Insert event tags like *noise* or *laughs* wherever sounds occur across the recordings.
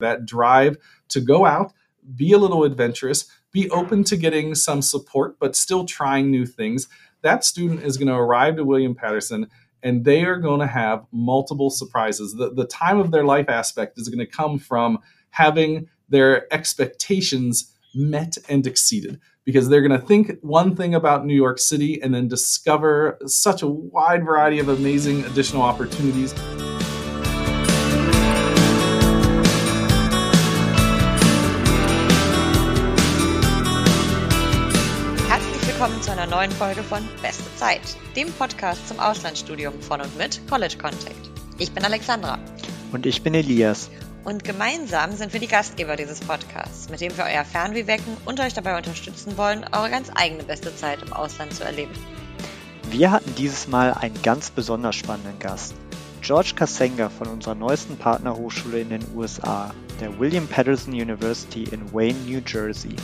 that drive to go out, be a little adventurous, be open to getting some support, but still trying new things. That student is going to arrive to William Paterson and they are going to have multiple surprises. The, the time of their life aspect is going to come from having their expectations met and exceeded because they're going to think one thing about New York City and then discover such a wide variety of amazing additional opportunities. Einer neuen Folge von Beste Zeit, dem Podcast zum Auslandsstudium von und mit College Contact. Ich bin Alexandra. Und ich bin Elias. Und gemeinsam sind wir die Gastgeber dieses Podcasts, mit dem wir euer Fernweh wecken und euch dabei unterstützen wollen, eure ganz eigene beste Zeit im Ausland zu erleben. Wir hatten dieses Mal einen ganz besonders spannenden Gast. George Kasenga von unserer neuesten Partnerhochschule in den USA, der William Patterson University in Wayne, New Jersey.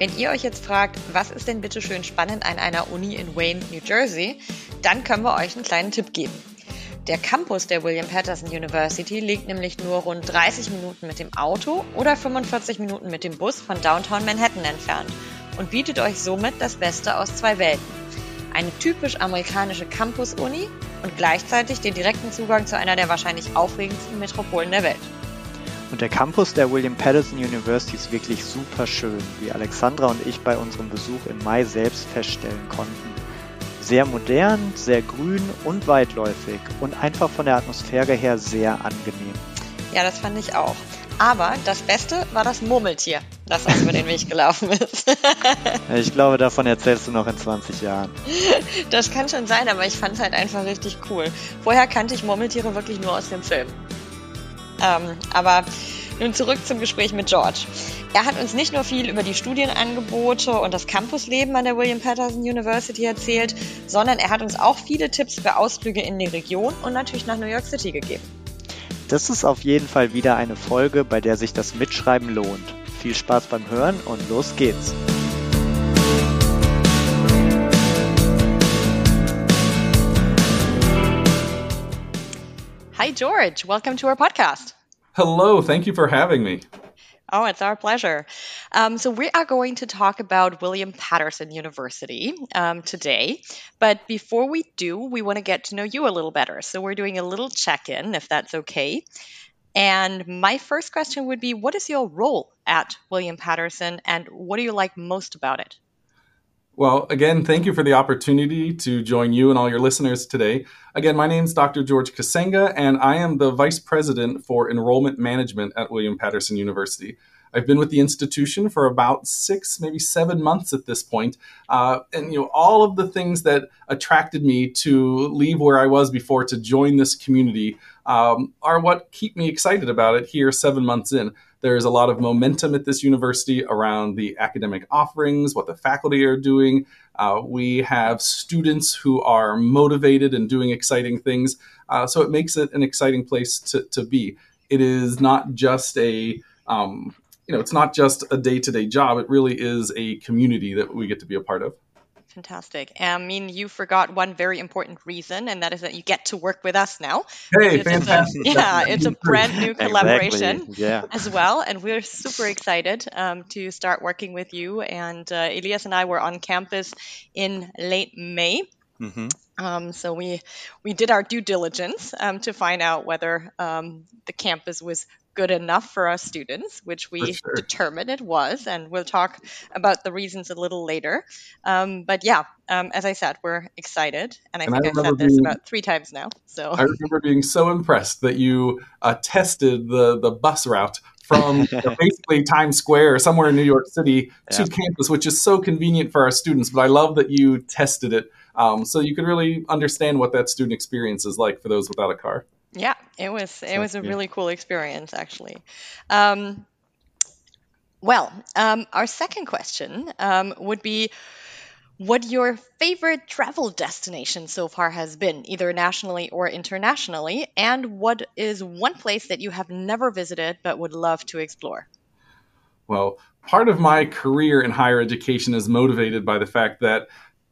Wenn ihr euch jetzt fragt, was ist denn bitte schön spannend an einer Uni in Wayne, New Jersey, dann können wir euch einen kleinen Tipp geben. Der Campus der William Patterson University liegt nämlich nur rund 30 Minuten mit dem Auto oder 45 Minuten mit dem Bus von Downtown Manhattan entfernt und bietet euch somit das Beste aus zwei Welten. Eine typisch amerikanische Campus-Uni und gleichzeitig den direkten Zugang zu einer der wahrscheinlich aufregendsten Metropolen der Welt. Und der Campus der William Patterson University ist wirklich super schön, wie Alexandra und ich bei unserem Besuch im Mai selbst feststellen konnten. Sehr modern, sehr grün und weitläufig und einfach von der Atmosphäre her sehr angenehm. Ja, das fand ich auch. Aber das Beste war das Murmeltier, das uns über den Weg gelaufen ist. *laughs* ich glaube, davon erzählst du noch in 20 Jahren. Das kann schon sein, aber ich fand es halt einfach richtig cool. Vorher kannte ich Murmeltiere wirklich nur aus dem Film. Ähm, aber nun zurück zum Gespräch mit George. Er hat uns nicht nur viel über die Studienangebote und das Campusleben an der William Patterson University erzählt, sondern er hat uns auch viele Tipps für Ausflüge in die Region und natürlich nach New York City gegeben. Das ist auf jeden Fall wieder eine Folge, bei der sich das Mitschreiben lohnt. Viel Spaß beim Hören und los geht's. Hi, George. Welcome to our podcast. Hello. Thank you for having me. Oh, it's our pleasure. Um, so, we are going to talk about William Paterson University um, today. But before we do, we want to get to know you a little better. So, we're doing a little check in, if that's okay. And my first question would be What is your role at William Paterson, and what do you like most about it? Well, again, thank you for the opportunity to join you and all your listeners today. Again, my name is Dr. George Kacenga, and I am the Vice President for Enrollment Management at William Paterson University. I've been with the institution for about six, maybe seven months at this point. Uh, and you know, all of the things that attracted me to leave where I was before to join this community um, are what keep me excited about it here seven months in. There's a lot of momentum at this university around the academic offerings, what the faculty are doing. Uh, we have students who are motivated and doing exciting things. Uh, so it makes it an exciting place to, to be. It is not just a um, you know, it's not just a day to day job. It really is a community that we get to be a part of. Fantastic. I mean, you forgot one very important reason, and that is that you get to work with us now. Hey, fantastic. A, *laughs* yeah, it's a brand new collaboration exactly. yeah. as well. And we're super excited um, to start working with you. And uh, Elias and I were on campus in late May. Mm-hmm. Um, so we we did our due diligence um, to find out whether um, the campus was good enough for our students, which we sure. determined it was, and we'll talk about the reasons a little later. Um, but yeah, um, as I said, we're excited, and I and think I have said this being, about three times now. So I remember being so impressed that you uh, tested the the bus route from *laughs* basically Times Square or somewhere in New York City to campus, which is so convenient for our students. But I love that you tested it um, so you could really understand what that student experience is like for those without a car. Yeah, it was it was a really cool experience actually. Um, well, um, our second question um, would be what your favorite travel destination so far has been, either nationally or internationally, and what is one place that you have never visited but would love to explore? Well, part of my career in higher education is motivated by the fact that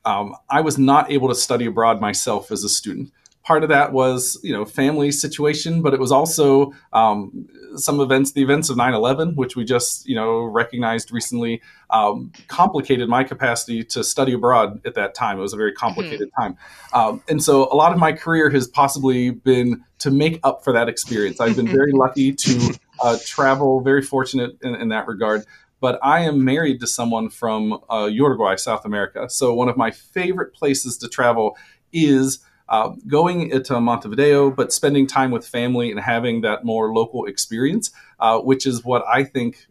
um, I was not able to study abroad myself as a student part of that was you know family situation but it was also um, some events, the events of 9/11, which we just you know recognized recently, um, complicated my capacity to study abroad at that time. It was a very complicated mm-hmm. time, um, and so a lot of my career has possibly been to make up for that experience. I've been very lucky to *laughs* uh, travel, very fortunate in, in, that regard. But I am married to someone from uh, Uruguay, South America. So one of my favorite places to travel is uh, going to Montevideo, but spending time with family and having that more local experience, uh, which is what I think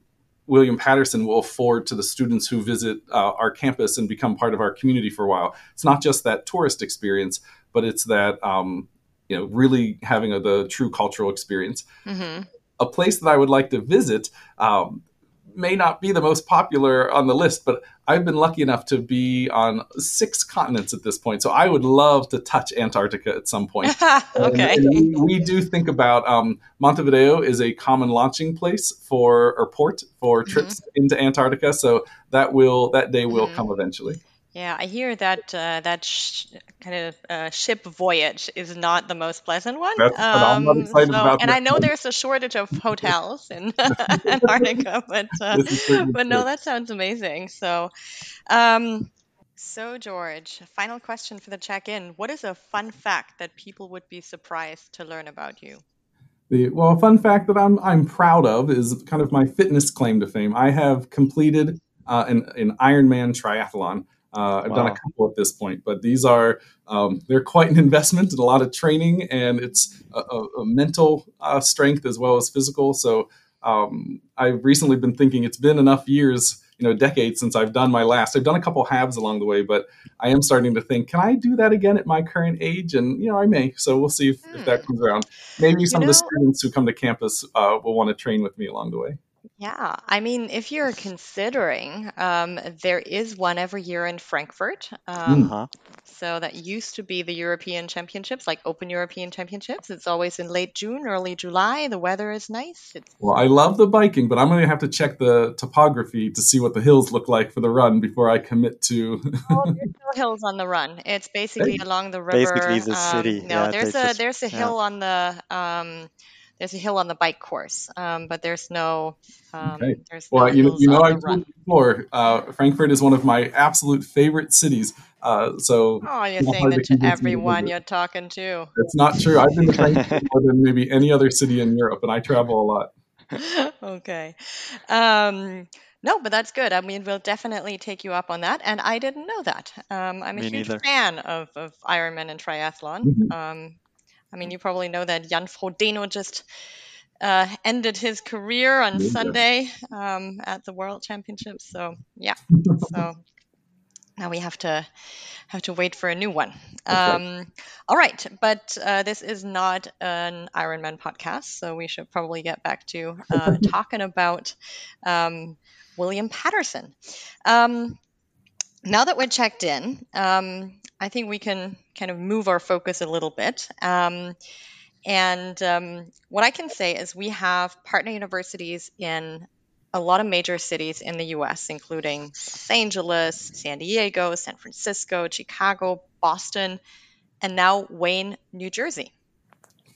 William Paterson will afford to the students who visit uh, our campus and become part of our community for a while. It's not just that tourist experience, but it's that um, you know really having a, the true cultural experience. Mm-hmm. A place that I would like to visit. Um, may not be the most popular on the list, but I've been lucky enough to be on six continents at this point. So I would love to touch Antarctica at some point. *laughs* okay. And, and we, we, do think about um, Montevideo is a common launching place for or port for mm-hmm. trips mm-hmm. into Antarctica. So that will that day will mm-hmm. come eventually. Yeah, I hear that uh, that sh- kind of uh, ship voyage is not the most pleasant one. That's um, I'm excited so, about. And I know there's a shortage of hotels in *laughs* Antarctica, but uh, but no, that sounds amazing. So, um, so George, final question for the check-in: What is a fun fact that people would be surprised to learn about you? The, well, a fun fact that I'm I'm proud of is kind of my fitness claim to fame. I have completed uh, an, an Ironman triathlon. Uh, I've wow. done a couple at this point, but these are um, they're quite an *laughs* investment and a lot of training, and it's a, a, a mental uh, strength as well as physical. So um, I've recently been thinking it's been enough years, you know, decades since I've done my last. I've done a couple halves along the way, but I am starting to think, can I do that again at my current age? And you know, I may. So we'll see if, if that hmm. comes around. Maybe some you know, of the students who come to campus uh, will want to train with me along the way. Yeah, I mean, if you're considering, um, there is one every year in Frankfurt. Um, Uh-huh. so that used to be the European Championships, like Open European Championships. It's always in late June, early July. The weather is nice. It's Well, I love the biking, but I'm going to have to check the topography to see what the hills look like for the run before I commit to. oh, there's *laughs* no hills on the run. It's basically along the river. Basically, the Um, city. no, Yeah, there's they a just there's a yeah. hill on the um, there's a hill on the bike course, um, but there's no. Um, okay. There's well, no you, you know, I've told you before, uh, Frankfurt is one of my absolute favorite cities. Uh, so. Oh, you're saying that to everyone you're talking to. It's not true. I've been to Frankfurt *laughs* more than maybe any other city in Europe, and I travel a lot. *laughs* okay. Um, no, but that's good. I mean, we'll definitely take you up on that. And I didn't know that. Um, I'm a Me huge neither. fan of, of Ironman and triathlon. Mm-hmm. Um, I mean, you probably know that Jan Frodeno just uh, ended his career on yeah. Sunday um, at the World Championships. So yeah, *laughs* so now we have to have to wait for a new one. Um, all right, but uh, this is not an Ironman podcast, so we should probably get back to uh, *laughs* talking about um, William Paterson. Um, now that we're checked in, um, I think we can kind of move our focus a little bit. Um, and um, what I can say is we have partner universities in a lot of major cities in the US, including Los Angeles, San Diego, San Francisco, Chicago, Boston, and now Wayne, New Jersey,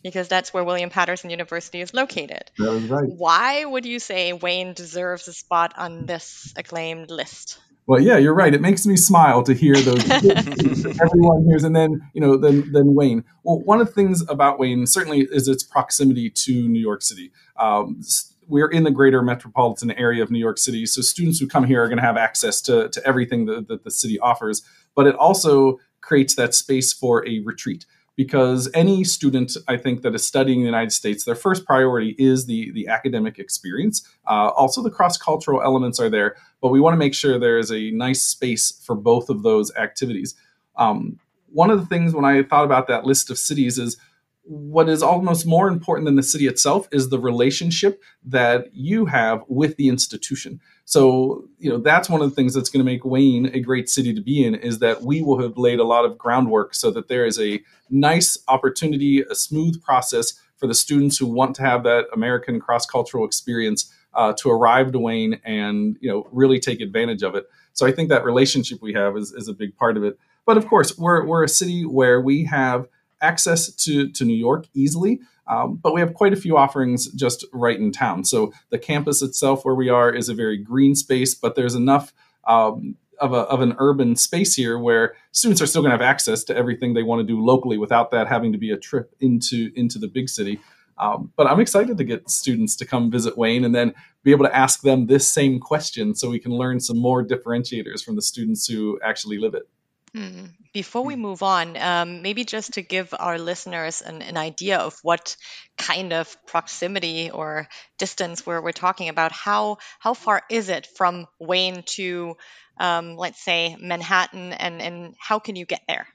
because that's where William Paterson University is located. That is right. Why would you say Wayne deserves a spot on this acclaimed list? Well, yeah, you're right. It makes me smile to hear those *laughs* everyone hears, and then you know, then then Wayne. Well, one of the things about Wayne certainly is its proximity to New York City. Um, we're in the greater metropolitan area of New York City, so students who come here are going to have access to to everything that, that the city offers. But it also creates that space for a retreat because any student i think that is studying in the united states their first priority is the, the academic experience. Uh, also the cross-cultural elements are there but we want to make sure there is a nice space for both of those activities. Um, one of the things when i thought about that list of cities is what is almost more important than the city itself is the relationship that you have with the institution so, you know, that's one of the things that's going to make Wayne a great city to be in is that we will have laid a lot of groundwork so that there is a nice opportunity, a smooth process for the students who want to have that American cross-cultural experience uh, to arrive to Wayne and, you know, really take advantage of it. So I think that relationship we have is, is a big part of it. But of course, we're, we're a city where we have access to, to New York easily. Um, but we have quite a few offerings just right in town. So the campus itself, where we are, is a very green space, but there's enough um, of, a, of an urban space here where students are still going to have access to everything they want to do locally without that having to be a trip into into the big city. Um, but I'm excited to get students to come visit Wayne and then be able to ask them this same question so we can learn some more differentiators from the students who actually live it. Hmm. Before we move on, um, maybe just to give our listeners an, an idea of what kind of proximity or distance we're, we're talking about, how how far is it from Wayne to, um, let's say, Manhattan, and, and how can you get there?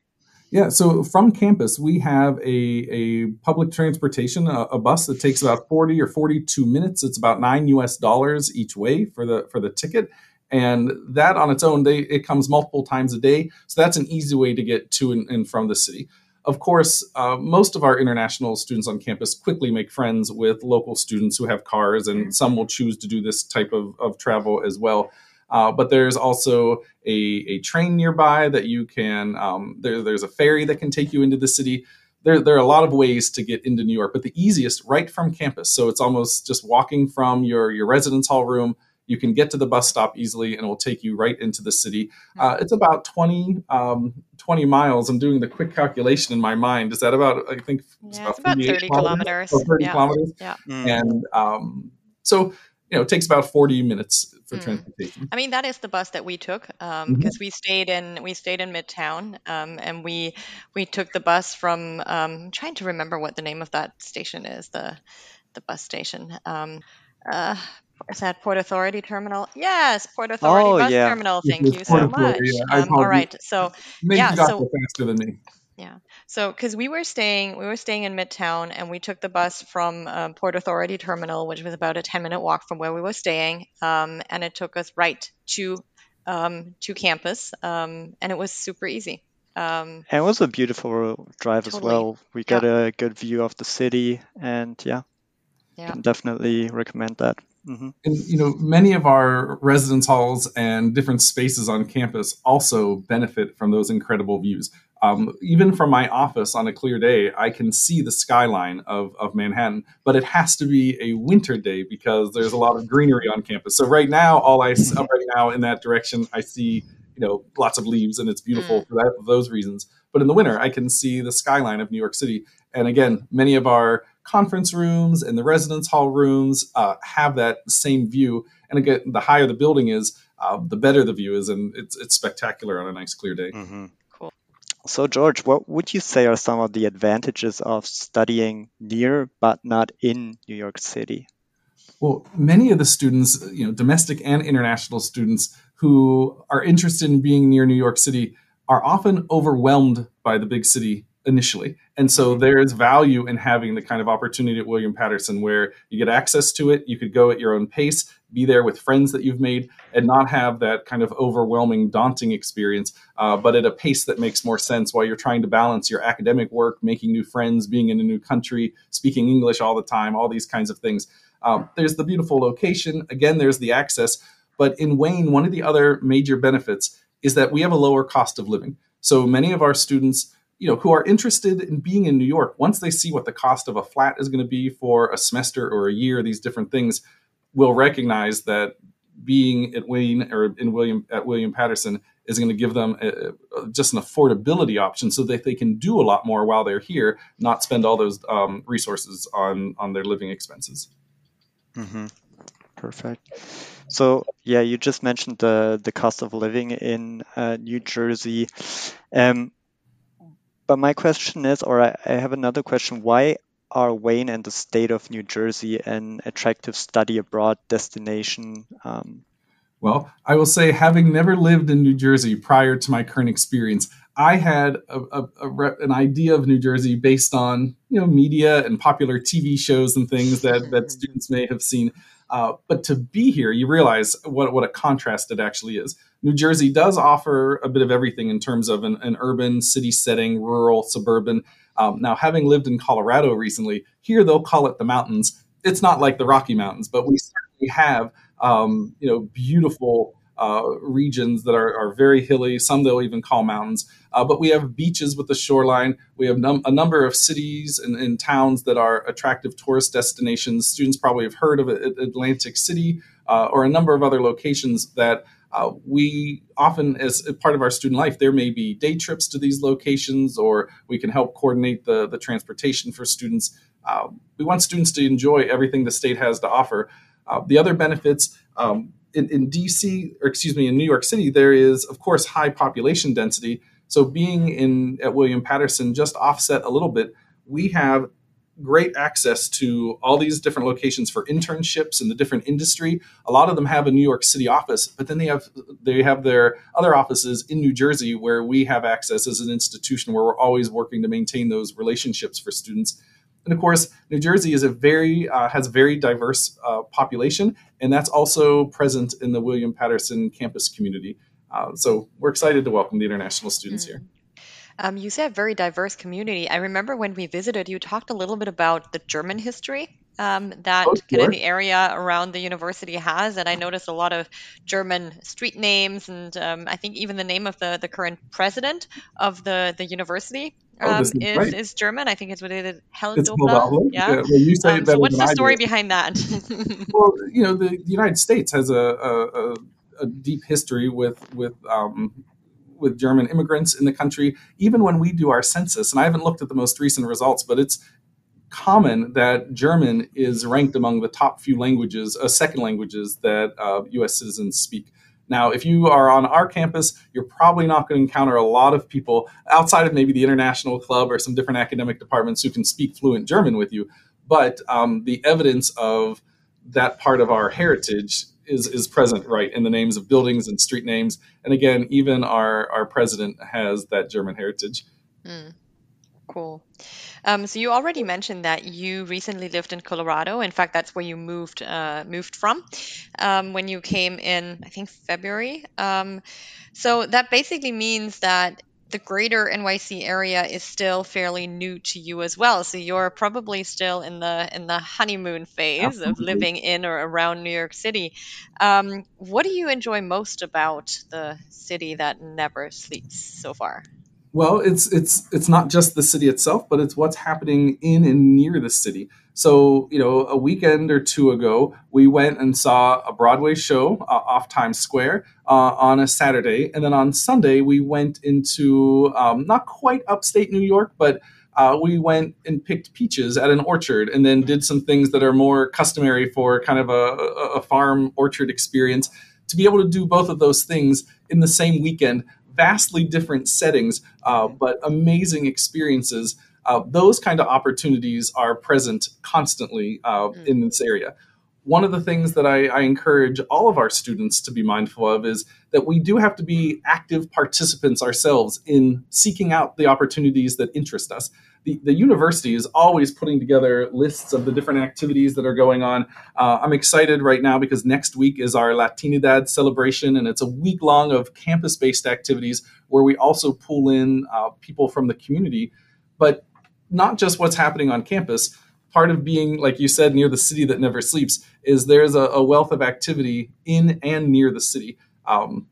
Yeah, so from campus, we have a, a public transportation, a, a, bus that takes about 40 or 42 minutes. It's about nine US dollars each way for the for the ticket. And that on its own, they, it comes multiple times a day. So that's an easy way to get to and, and from the city. Of course, uh, most of our international students on campus quickly make friends with local students who have cars, and some will choose to do this type of, of travel as well. Uh, but there's also a, a, train nearby that you can, um, there, there's a ferry that can take you into the city. There, there are a lot of ways to get into New York, but the easiest right from campus. So it's almost just walking from your, your residence hall room. You can get to the bus stop easily and it will take you right into the city. Uh, it's about 20, um, 20 miles. I'm doing the quick calculation in my mind. Is that about, I think, it's yeah, about, it's about 30 kilometers. kilometers. 30 yeah. kilometers. Yeah. Mm. And um, so you know, it takes about 40 minutes for mm. transportation. I mean, that is the bus that we took because um, mm-hmm. we stayed in we stayed in Midtown, um, and we we took the bus from. Um, trying to remember what the name of that station is. The the bus station. Um, uh, is that Port Authority Terminal? Yes, Port Authority oh, Bus yeah. Terminal. Thank you so much. Yeah, um, all right, so yeah, so faster than me. Yeah. So, because we were staying, we were staying in Midtown, and we took the bus from uh, Port Authority Terminal, which was about a ten minute walk from where we were staying, um, and it took us right to um, to campus, um, and it was super easy. Um, and it was a beautiful drive totally. as well. We got yeah. a good view of the city, and yeah, yeah. can definitely recommend that. Mm-hmm. And you know, many of our residence halls and different spaces on campus also benefit from those incredible views. Um, even from my office on a clear day, I can see the skyline of, of Manhattan, but it has to be a winter day because there's a lot of greenery on campus. So right now, all I see right now in that direction, I see you know lots of leaves and it's beautiful mm. for that, those reasons. But in the winter, I can see the skyline of New York City. And again, many of our conference rooms and the residence hall rooms uh, have that same view. And again, the higher the building is, uh, the better the view is, and it's it's spectacular on a nice clear day. Mm-hmm. So, George, what would you say are some of the advantages of studying near but not in New York City? Well, many of the students, you know, domestic and international students who are interested in being near New York City are often overwhelmed by the big city initially. And so mm-hmm. there is value in having the kind of opportunity at William Paterson where you get access to it, you could go at your own pace, be there with friends that you've made, and not have that kind of overwhelming, daunting experience, uh, but at a pace that makes more sense while you're trying to balance your academic work, making new friends, being in a new country, speaking English all the time, all these kinds of things. Um, there's the beautiful location. Again, there's the access. But in Wayne, one of the other major benefits is that we have a lower cost of living. So many of our students you know, who are interested in being in New York, once they see what the cost of a flat is going to be for a semester or a year, these different things, will recognize that being at Wayne or in William at William Paterson is going to give them a, a, just an affordability option, so that they can do a lot more while they're here, not spend all those um, resources on on their living expenses. Mm-hmm. Perfect. So yeah, you just mentioned the the cost of living in uh, New Jersey. Um, but my question is, or I, I have another question: Why are Wayne and the state of New Jersey an attractive study abroad destination? Um, well, I will say, having never lived in New Jersey prior to my current experience, I had a, a, a, an idea of New Jersey based on you know media and popular TV shows and things that that *laughs* students may have seen. Uh, but to be here, you realize what what a contrast it actually is. New Jersey does offer a bit of everything in terms of an, an urban city setting, rural, suburban. Um, now, having lived in Colorado recently, here they'll call it the mountains. It's not like the Rocky Mountains, but we certainly have um, you know beautiful uh, regions that are, are, very hilly. Some they'll even call mountains. Uh, but we have beaches with the shoreline. We have num- a number of cities and, and, towns that are attractive tourist destinations. Students probably have heard of Atlantic City uh, or a number of other locations that uh, we often, as part of our student life, there may be day trips to these locations, or we can help coordinate the, the transportation for students. Uh, we want students to enjoy everything the state has to offer. Uh, the other benefits um, in, in, DC, or excuse me, in New York City, there is, of course, high population density. So being in at William Paterson just offset a little bit. We have great access to all these different locations for internships in the different industry. A lot of them have a New York City office, but then they have they have their other offices in New Jersey where we have access as an institution where we're always working to maintain those relationships for students. And of course, New Jersey is a very uh, has a very diverse uh, population, and that's also present in the William Paterson campus community. Uh, so we're excited to welcome the international students mm. here. Um, you said very diverse community. I remember when we visited, you talked a little bit about the German history um, that oh, kind of the area around the university has, and I noticed a lot of German street names, and um, I think even the name of the, the current president of the the university oh, um, is, is, is, German. I think it's what it is. Helldobler. Yeah. yeah. Well, you say um, so what's the story behind that? *laughs* *laughs* well, you know, the, the, United States has a, a, a deep history with with um, with German immigrants in the country, even when we do our census, and I haven't looked at the most recent results, but it's common that German is ranked among the top few languages, uh, second languages that uh, U.S. citizens speak. Now, if you are on our campus, you're probably not going to encounter a lot of people outside of maybe the international club or some different academic departments who can speak fluent German with you. But um, the evidence of that part of our heritage is is present right in the names of buildings and street names. And again, even our our president has that German heritage. Mm, cool. Um, so you already mentioned that you recently lived in Colorado. In fact, that's where you moved uh, moved from um, when you came in, I think February. Um, so that basically means that the greater NYC area is still fairly new to you as well. So you're probably still in the in the honeymoon phase Absolutely. of living in or around New York City. Um, what do you enjoy most about the city that never sleeps so far? Well, it's it's it's not just the city itself, but it's what's happening in and near the city. So, you know, a weekend or two ago, we went and saw a Broadway show uh, off Times Square uh, on a Saturday. And then on Sunday, we went into um, not quite upstate New York, but uh, we went and picked peaches at an orchard and then did some things that are more customary for kind of a, a farm orchard experience. To be able to do both of those things in the same weekend, vastly different settings, uh, but amazing experiences uh, those kind of opportunities are present constantly uh, mm. in this area. One of the things that I, I, encourage all of our students to be mindful of is that we do have to be active participants ourselves in seeking out the opportunities that interest us. The, the university is always putting together lists of the different activities that are going on. Uh, I'm excited right now because next week is our Latinidad celebration, and it's a week long of campus based activities where we also pull in uh, people from the community. But not just what's happening on campus. Part of being, like you said, near the city that never sleeps is there's a, a wealth of activity in and near the city. Um,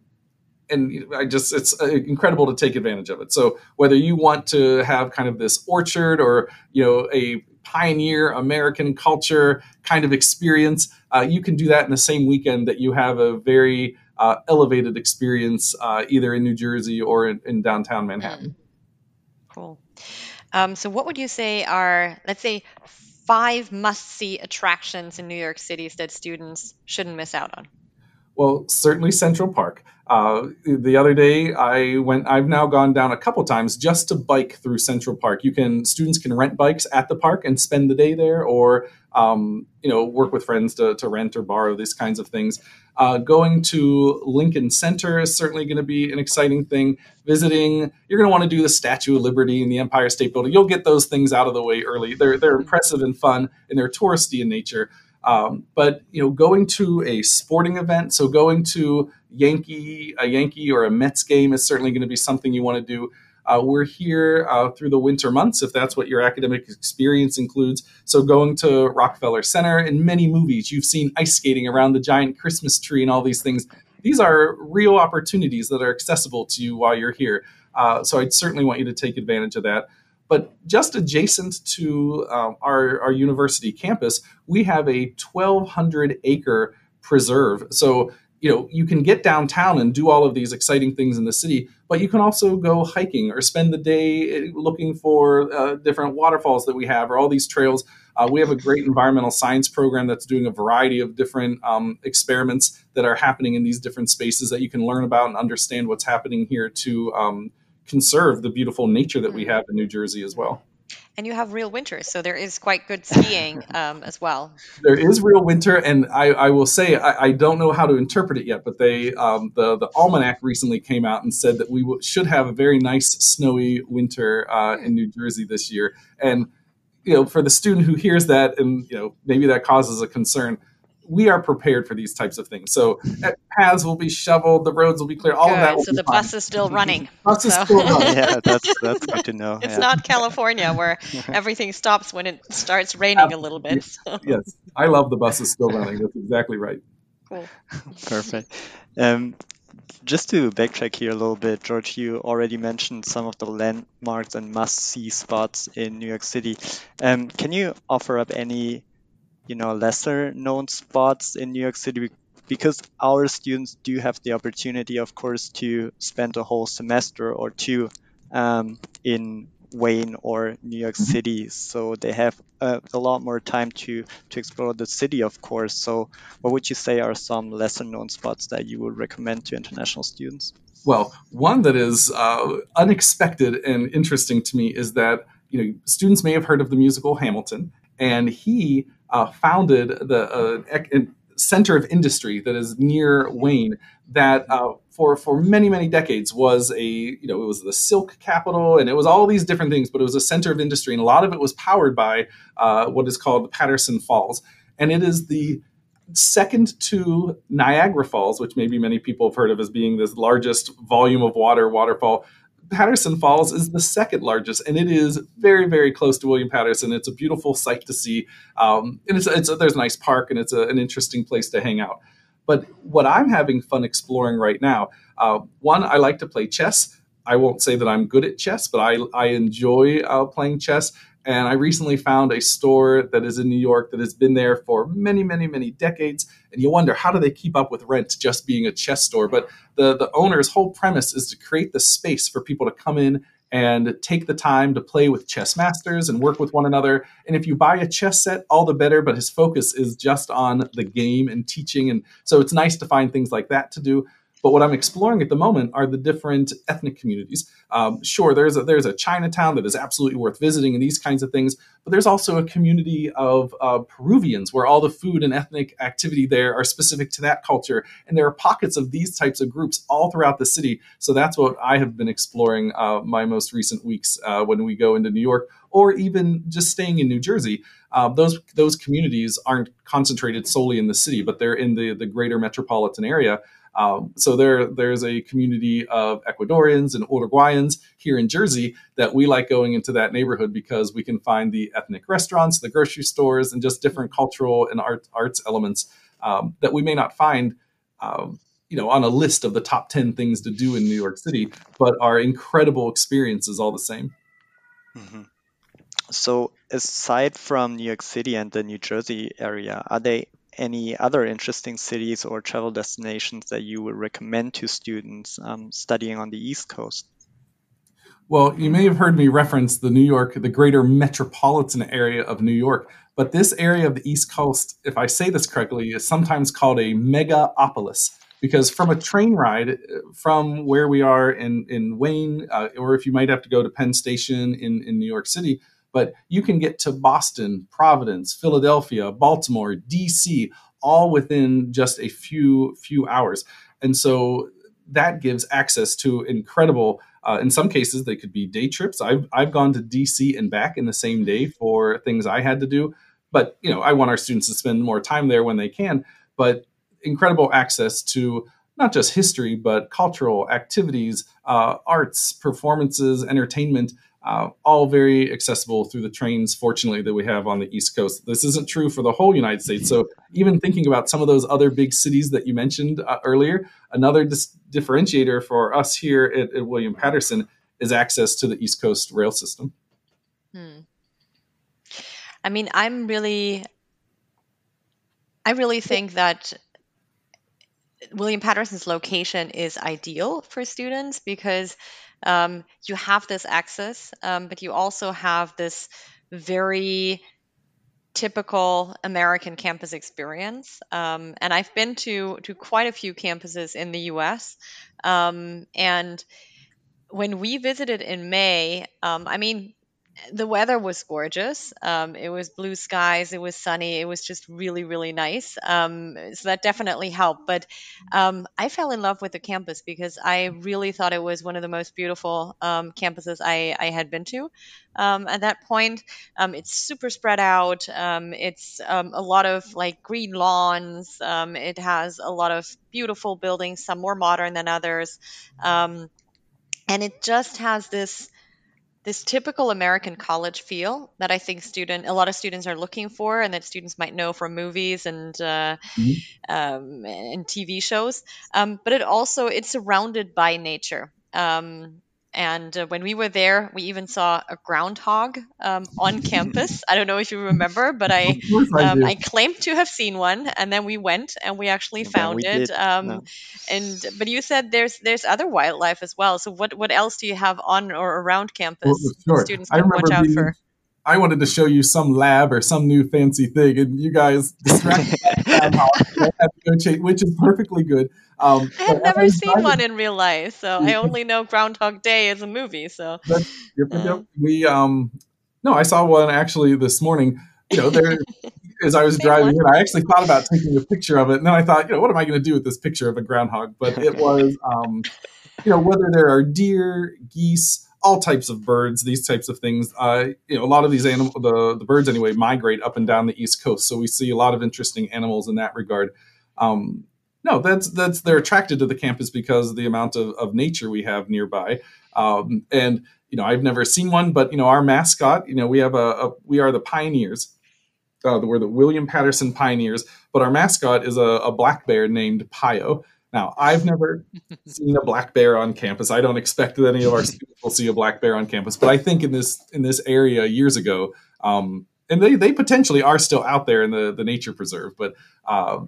and I just it's uh, incredible to take advantage of it. So whether you want to have kind of this orchard or you know a pioneer American culture kind of experience, uh, you can do that in the same weekend that you have a very uh, elevated experience uh, either in New Jersey or in, in downtown Manhattan. Cool. Um, so, what would you say are, let's say, five must see attractions in New York City that students shouldn't miss out on? Well, certainly Central Park. Uh, the other day, I went. I've now gone down a couple times just to bike through Central Park. You can students can rent bikes at the park and spend the day there, or um, you know work with friends to, to rent or borrow these kinds of things. Uh, going to Lincoln Center is certainly going to be an exciting thing. Visiting, you're going to want to do the Statue of Liberty and the Empire State Building. You'll get those things out of the way early. They're they're impressive and fun, and they're touristy in nature. Um, but you know, going to a sporting event, so going to Yankee, a Yankee or a Mets game is certainly going to be something you want to do. Uh, we're here uh, through the winter months, if that's what your academic experience includes. So, going to Rockefeller Center and many movies, you've seen ice skating around the giant Christmas tree and all these things. these are real opportunities that are accessible to you while you're here. Uh, so I'd certainly want you to take advantage of that. But just adjacent to um, our, our university campus, we have a 1,200 acre preserve. So you know you can get downtown and do all of these exciting things in the city but you can also go hiking or spend the day eh, looking for uh, different waterfalls that we have or all these trails uh, we have a great environmental science program that's doing a variety of different um, experiments that are happening in these different spaces that you can learn about and understand what's happening here to um, conserve the beautiful nature that we mm-hmm. have in new jersey as well and you have real winter, so there is quite good skiing *laughs* um, as well. There is real winter, and I, I will say I, I, don't know how to interpret it yet, but they um, the the almanac recently came out and said that we w- should have a very nice snowy winter uh, in New Jersey this year. And you know, for the student who hears that, and you know, maybe that causes a concern we are prepared for these types of things. So paths will be shoveled, the roads will be clear. All good. of that. so the fine. bus is still running. *laughs* bus so. is still *laughs* running. yeah, that's that's good to know. It's yeah. not California where *laughs* everything stops when it starts raining a little bit. So. Yes, I love the bus is still running. That's exactly right. Cool. Perfect. Um, just to backtrack here a little bit, George, you already mentioned some of the landmarks and must-see spots in New York City. Um, can you offer up any you know lesser known spots in New York City because our students do have the opportunity, of course, to spend a whole semester or two um, in Wayne or New York mm-hmm. City, so they have a, a, lot more time to to explore the city, of course. So, what would you say are some lesser known spots that you would recommend to international students? Well, one that is uh, unexpected and interesting to me is that you know students may have heard of the musical Hamilton, and he uh, founded the uh, center of industry that is near Wayne that uh, for for many many decades was a you know it was the silk capital and it was all these different things but it was a center of industry and a lot of it was powered by uh, what is called Paterson Falls. And it is the second to Niagara Falls which maybe many people have heard of as being this largest volume of water waterfall Paterson Falls is the second largest, and it is very, very close to William Paterson. It's a beautiful sight to see, um, and it's, it's there's a nice park, and it's a, an interesting place to hang out. But what I'm having fun exploring right now, uh, one, I like to play chess. I won't say that I'm good at chess, but I, I enjoy uh, playing chess. And I recently found a store that is in New York that has been there for many, many, many decades. And you wonder how do they keep up with rent just being a chess store? But the, the owner's whole premise is to create the space for people to come in and take the time to play with chess masters and work with one another. And if you buy a chess set, all the better, but his focus is just on the game and teaching. And so it's nice to find things like that to do. But what I'm exploring at the moment are the different ethnic communities. Um, sure, there's a, there's a Chinatown that is absolutely worth visiting and these kinds of things, but there's also a community of uh, Peruvians where all the food and ethnic activity there are specific to that culture. And there are pockets of these types of groups all throughout the city. So that's what I have been exploring uh, my most recent weeks uh, when we go into New York or even just staying in New Jersey. Uh, those those communities aren't concentrated solely in the city, but they're in the the greater metropolitan area. Um, so there, there's a community of Ecuadorians and Uruguayans here in Jersey that we like going into that neighborhood because we can find the ethnic restaurants, the grocery stores, and just different cultural and art, arts elements um, that we may not find. Um, you know, on a list of the top 10 things to do in New York City, but are incredible experiences all the same. Mm-hmm. So, aside from New York City and the New Jersey area, are they any other interesting cities or travel destinations that you would recommend to students um, studying on the East Coast? Well, you may have heard me reference the New York, the greater metropolitan area of New York, but this area of the East Coast, if I say this correctly, is sometimes called a megapolis because from a train ride from where we are in, in Wayne, uh, or if you might have to go to Penn Station in, in New York City, but you can get to Boston, Providence, Philadelphia, Baltimore, DC, all within just a few few hours. And so that gives access to incredible. Uh, in some cases, they could be day trips. I've I've gone to DC and back in the same day for things I had to do. But you know, I want our students to spend more time there when they can. But incredible access to not just history, but cultural activities, uh, arts, performances, entertainment uh, all very accessible through the trains, fortunately, that we have on the East Coast. This isn't true for the whole United States. So, even thinking about some of those other big cities that you mentioned uh, earlier, another dis- differentiator for us here at, at, William Paterson is access to the East Coast rail system. Hmm. I mean, I'm really, I really think that William Paterson's location is ideal for students because um, you have this access, um, but you also have this very typical American campus experience. Um, and I've been to to quite a few campuses in the U.S. Um, and when we visited in May, um, I mean, the weather was gorgeous. Um, it was blue skies. It was sunny. It was just really, really nice. Um, so that definitely helped. But um, I fell in love with the campus because I really thought it was one of the most beautiful um, campuses I, I, had been to. Um, at that point, um, it's super spread out. it's a lot of like green lawns. it has a lot of beautiful buildings, some more modern than others. and it just has this this typical American college feel that I think student a lot of students are looking for, and that students might know from movies and uh, mm-hmm. um, and TV shows. Um, but it also it's surrounded by nature. Um, and uh, when we were there, we even saw a groundhog um, on *laughs* campus. I don't know if you remember, but I I, um, I, claimed to have seen one, and then we went and we actually found we it. Um, no. And but you said there's there's other wildlife as well. So what what else do you have on or around campus? Well, sure. Students can watch out being, for. I wanted to show you some lab or some new fancy thing, and you guys *laughs* distracted *laughs* which is perfectly good. Um, I have never seen one in real life, so I only know Groundhog Day is a movie. So uh, we um, no, I saw one actually this morning. You know, there as I was *laughs* driving one. in, I actually thought about taking a picture of it, and then I thought, you know, what am I going to do with this picture of a groundhog? But it *laughs* was, um, you know, whether there are deer, geese, all types of birds, these types of things. Uh, you know, a lot of these animals, the, the birds anyway, migrate up and down the East Coast. So we see a lot of interesting animals in that regard. Um, no, that's that's they're attracted to the campus because of the amount of, of nature we have nearby. Um, and you know, I've never seen one, but you know, our mascot, you know, we have a, a we are the pioneers. Uh, we're the William Paterson Pioneers, but our mascot is a, a black bear named Pio. Now, I've never *laughs* seen a black bear on campus. I don't expect that any of our *laughs* students will see a black bear on campus, but I think in this in this area years ago, um, and they they potentially are still out there in the the nature preserve, but uh,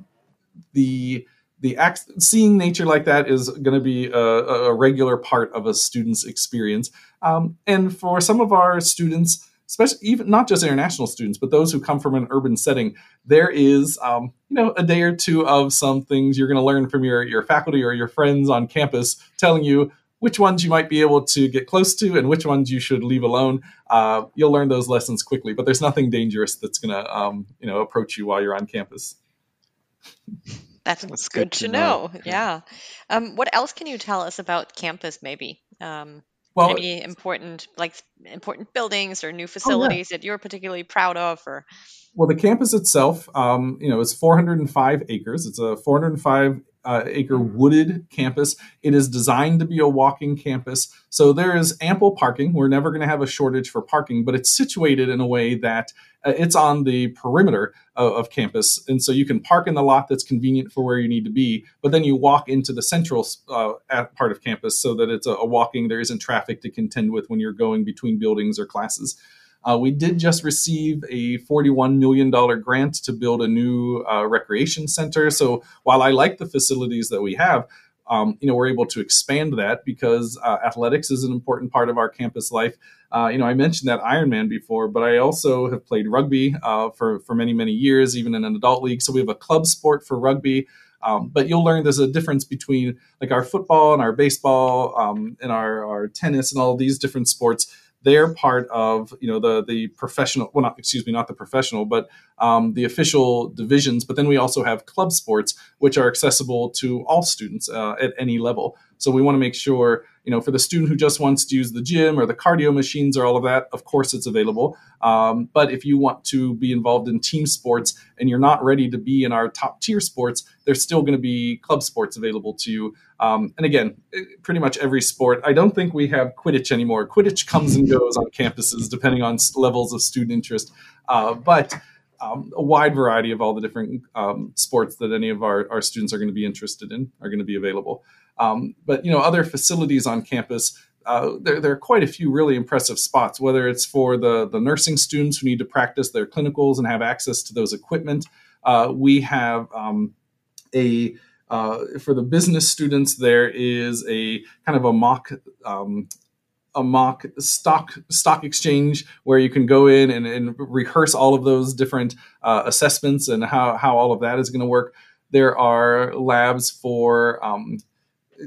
the the act, seeing nature like that is going to be a, a, regular part of a student's experience, um, and for some of our students especially even not just international students, but those who come from an urban setting, there is um, you know a day or two of some things you're going to learn from your your faculty or your friends on campus, telling you which ones you might be able to get close to and which ones you should leave alone. Uh, you'll learn those lessons quickly, but there's nothing dangerous that's going to um, you know approach you while you're on campus. That's, That's good, good, to know. know. Yeah. Um, what else can you tell us about campus? Maybe. Um, well, any important like important buildings or new facilities oh, yeah. that you're particularly proud of or well the campus itself um, you know is 405 acres it's a 405 uh, acre wooded campus. It is designed to be a walking campus. So there is ample parking. We're never going to have a shortage for parking, but it's situated in a way that uh, it's on the perimeter of, of, campus. And so you can park in the lot that's convenient for where you need to be, but then you walk into the central uh, part of campus so that it's a, a walking, there isn't traffic to contend with when you're going between buildings or classes. Uh, we did just receive a $41 million grant to build a new uh, recreation center. So while I like the facilities that we have, um, you know, we're able to expand that because uh, athletics is an important part of our campus life. Uh, you know, I mentioned that Ironman before, but I also have played rugby uh, for for many many years, even in an adult league. So we have a club sport for rugby. Um, but you'll learn there's a difference between like our football and our baseball um, and our, our tennis and all these different sports they're part of you know the the professional well not excuse me not the professional but um, the official divisions. But then we also have club sports which are accessible to all students uh, at any level. So we want to make sure you know, for the student who just wants to use the gym or the cardio machines or all of that, of course it's available. Um, but if you want to be involved in team sports and you're not ready to be in our top tier sports, there's still going to be club sports available to you. Um, and again, eh, pretty much every sport. I don't think we have Quidditch anymore. Quidditch comes and goes on campuses depending on levels of student interest. Uh, but um, a wide variety of all the different um, sports that any of our, our students are going to be interested in are going to be available. Um, but you know, other facilities on campus, uh, there, there are quite a few really impressive spots. Whether it's for the the nursing students who need to practice their clinicals and have access to those equipment, uh, we have um, a uh, for the business students, there is a kind of a mock um, a mock stock stock exchange where you can go in and, and rehearse all of those different uh, assessments and how, how all of that is going to work. There are labs for um,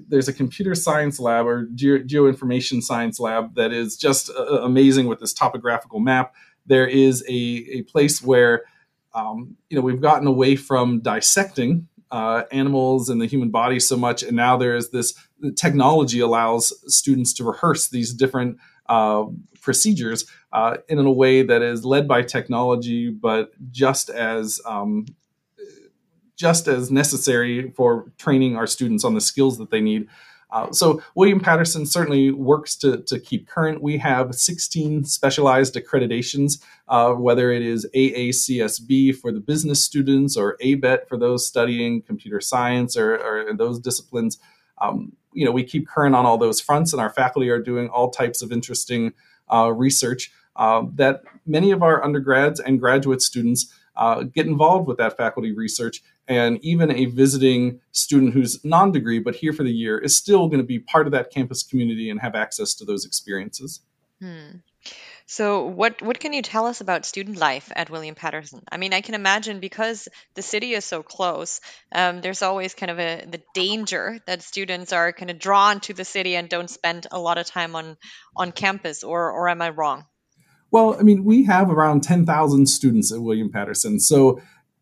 there's a computer science lab or geo, geoinformation science lab that is just uh, amazing with this topographical map. There is a, a place where um, you know we've gotten away from dissecting uh, animals and the human body so much, and now there is this technology allows students to rehearse these different uh, procedures uh, in a way that is led by technology, but just as um, just as necessary for training our students on the skills that they need. Uh, so William Paterson certainly works to, to keep current. We have 16 specialized accreditations, uh, whether it is AACSB for the business students or ABET for those studying computer science or, or those disciplines. Um, you know, we keep current on all those fronts, and our faculty are doing all types of interesting uh, research uh, that many of our undergrads and graduate students uh, get involved with that faculty research. And even a visiting student who's non degree but here for the year is still going to be part of that campus community and have access to those experiences. Hmm. So, what what can you tell us about student life at William Paterson? I mean, I can imagine because the city is so close, um, there's always kind of a the danger that students are kind of drawn to the city and don't spend a lot of time on on campus. Or or am I wrong? Well, I mean, we have around 10,000 students at William Paterson. So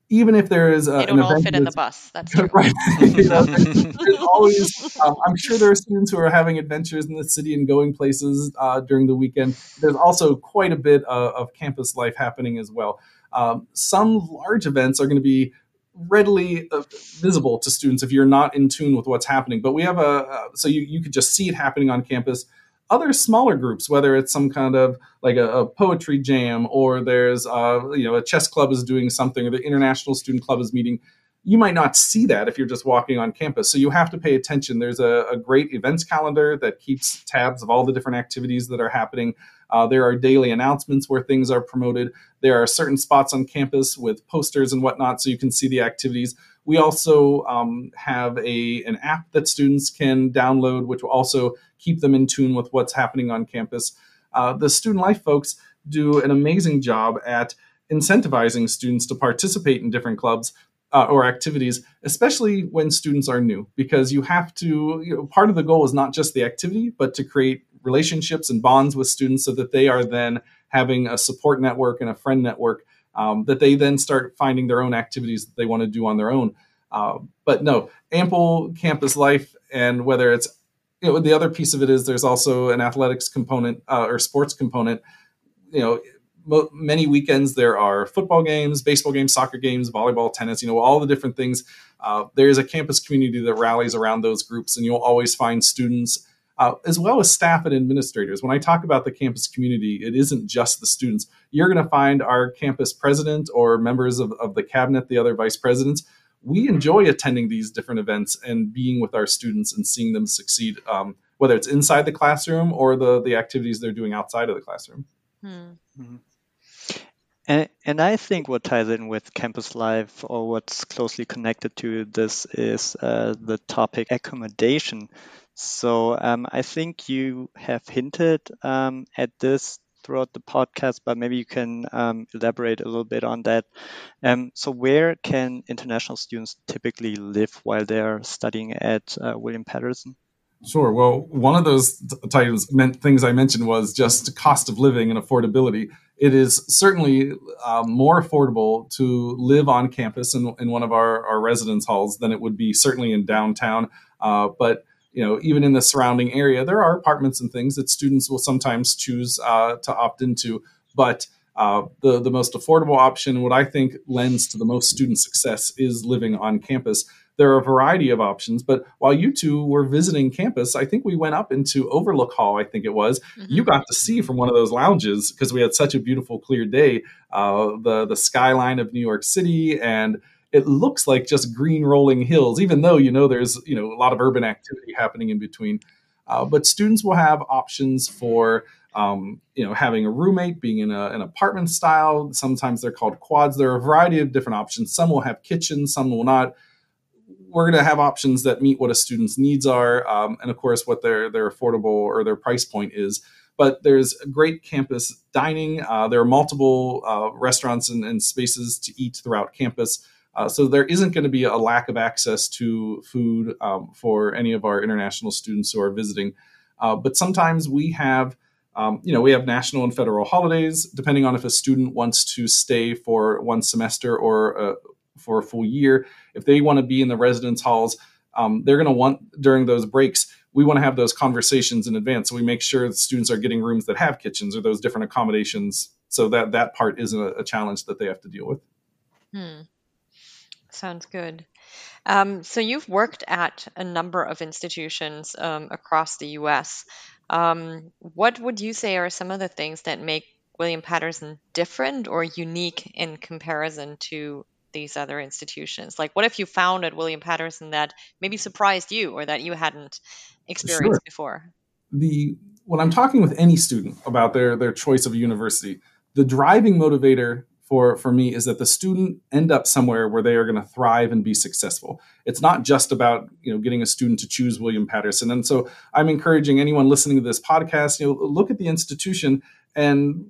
even if there is a, they don't all fit in the bus. That's true. right. you know, there's, there's always. Um, I'm sure there are students who are having adventures in the city and going places uh, during the weekend. There's also quite a bit of, of campus life happening as well. Um, some large events are going to be readily uh, visible to students if you're not in tune with what's happening. But we have a uh, so you you could just see it happening on campus other smaller groups, whether it's some kind of like a, a poetry jam or there's uh, you know a chess club is doing something or the international student club is meeting, you might not see that if you're just walking on campus. So you have to pay attention. There's a, a great events calendar that keeps tabs of all the different activities that are happening. Uh, there are daily announcements where things are promoted. There are certain spots on campus with posters and whatnot, so you can see the activities. We also um, have a an app that students can download, which will also keep them in tune with what's happening on campus. Uh, the student life folks do an amazing job at incentivizing students to participate in different clubs uh, or activities, especially when students are new, because you have to, you know, part of the goal is not just the activity, but to create relationships and bonds with students so that they are then having a support network and a friend network um, that they then start finding their own activities that they want to do on their own. Uh, but no, ample campus life, and whether it's you know, the other piece of it is there's also an athletics component uh, or sports component. You know, mo- many weekends there are football games, baseball games, soccer games, volleyball, tennis. You know, all the different things. Uh, there is a campus community that rallies around those groups, and you'll always find students. Uh, as well as staff and administrators. When I talk about the campus community, it isn't just the students. You're going to find our campus president or members of, of the cabinet, the other vice presidents, we enjoy attending these different events and being with our students and seeing them succeed, um, whether it's inside the classroom or the the activities they're doing outside of the classroom. Hmm. Mm-hmm. And, and I think what ties in with campus life or what's closely connected to this is uh, the topic accommodation. So um, I think you have hinted um, at this throughout the podcast, but maybe you can um, elaborate a little bit on that. Um, so, where can international students typically live while they're studying at uh, William Paterson? Sure. Well, one of those titles meant things I mentioned was just cost of living and affordability. It is certainly uh, more affordable to live on campus in, in one of our, our residence halls than it would be certainly in downtown. Uh, but you know, even in the surrounding area, there are apartments and things that students will sometimes choose uh, to opt into. But uh, the the most affordable option, what I think lends to the most student success, is living on campus. There are a variety of options, but while you two were visiting campus, I think we went up into Overlook Hall. I think it was. Mm-hmm. You got to see from one of those lounges because we had such a beautiful, clear day, uh, the the skyline of New York City and it looks like just green rolling hills, even though you know there's you know a lot of urban activity happening in between. Uh, but students will have options for um, you know having a roommate, being in a, an apartment style. Sometimes they're called quads. There are a variety of different options. Some will have kitchens, some will not. We're going to have options that meet what a student's needs are, um, and of course what their their affordable or their price point is but there's great campus dining. Uh, there are multiple uh, restaurants and, and, spaces to eat throughout campus. Uh, so there isn't going to be a lack of access to food um, for any of our international students who are visiting. Uh, but sometimes we have, um, you know, we have national and federal holidays, depending on if a student wants to stay for one semester or uh, for a full year. If they want to be in the residence halls, um, they're going to want during those breaks. We want to have those conversations in advance, so we make sure the students are getting rooms that have kitchens or those different accommodations, so that that part isn't a, a challenge that they have to deal with. Hmm. Sounds good. Um, so you've worked at a number of institutions um, across the U.S. Um, what would you say are some of the things that make William Paterson different or unique in comparison to these other institutions? Like, what if you found at William Paterson that maybe surprised you or that you hadn't experienced sure. before? The when I'm talking with any student about their their choice of university, the driving motivator for for me is that the student end up somewhere where they are going to thrive and be successful. It's not just about you know getting a student to choose William Paterson. And so I'm encouraging anyone listening to this podcast, you know, look at the institution and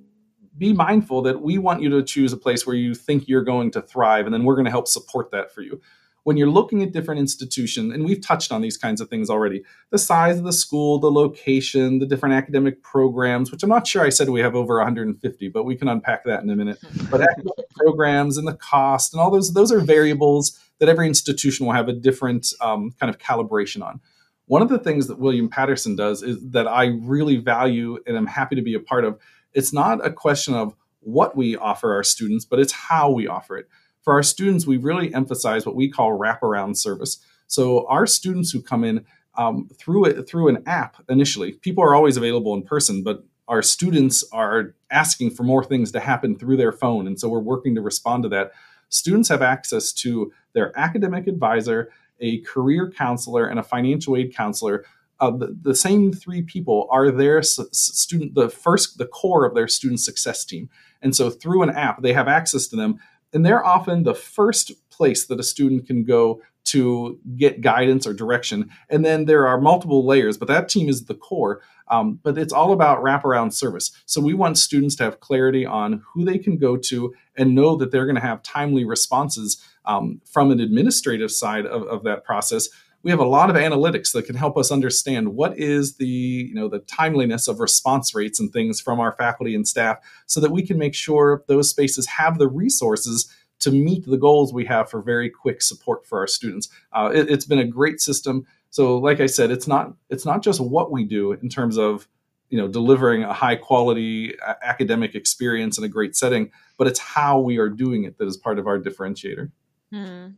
be mindful that we want you to choose a place where you think you're going to thrive, and then we're going to help support that for you when you're looking at different institutions, and we've touched on these kinds of things already the size of the school, the location, the different academic programs, which I'm not sure I said we have over 150, but we can unpack that in a minute. *laughs* But academic programs and the cost and all those, those are variables that every institution will have a different um, kind of calibration on. One of the things that William Paterson does is that I really value and I'm happy to be a part of. It's not a question of what we offer our students, but it's how we offer it for our students, we really emphasize what we call wraparound service. So our students who come in um, through it through an app initially, people are always available in person, but our students are asking for more things to happen through their phone, and so we're working to respond to that. Students have access to their academic advisor, a career counselor, and a financial aid counselor uh, the, the, same three people are their student the first the core of their student success team and so through an app they have access to them and they're often the first place that a student can go to get guidance or direction. And then there are multiple layers, but that team is the core. Um, but it's all about wraparound service. So we want students to have clarity on who they can go to and know that they're going to have timely responses um, from an administrative side of, of that process we have a lot of analytics that can help us understand what is the you know the timeliness of response rates and things from our faculty and staff so that we can make sure those spaces have the resources to meet the goals we have for very quick support for our students. Uh, it, it's been a great system. So like i said it's not it's not just what we do in terms of you know delivering a high quality academic experience in a great setting but it's how we are doing it that is part of our differentiator. Hmm.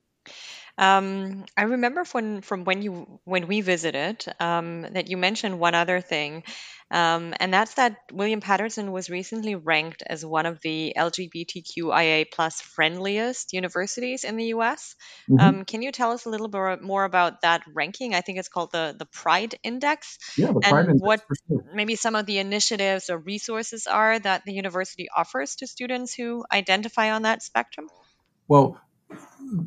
Um, I remember from from when you when we visited um, that you mentioned one other thing, um, and that's that William Paterson was recently ranked as one of the LGBTQIA plus friendliest universities in the U.S. Mm-hmm. Um, can you tell us a little bit more about that ranking? I think it's called the the Pride Index. Yeah, the Pride and Index. What sure. maybe some of the initiatives or resources are that the university offers to students who identify on that spectrum? Well,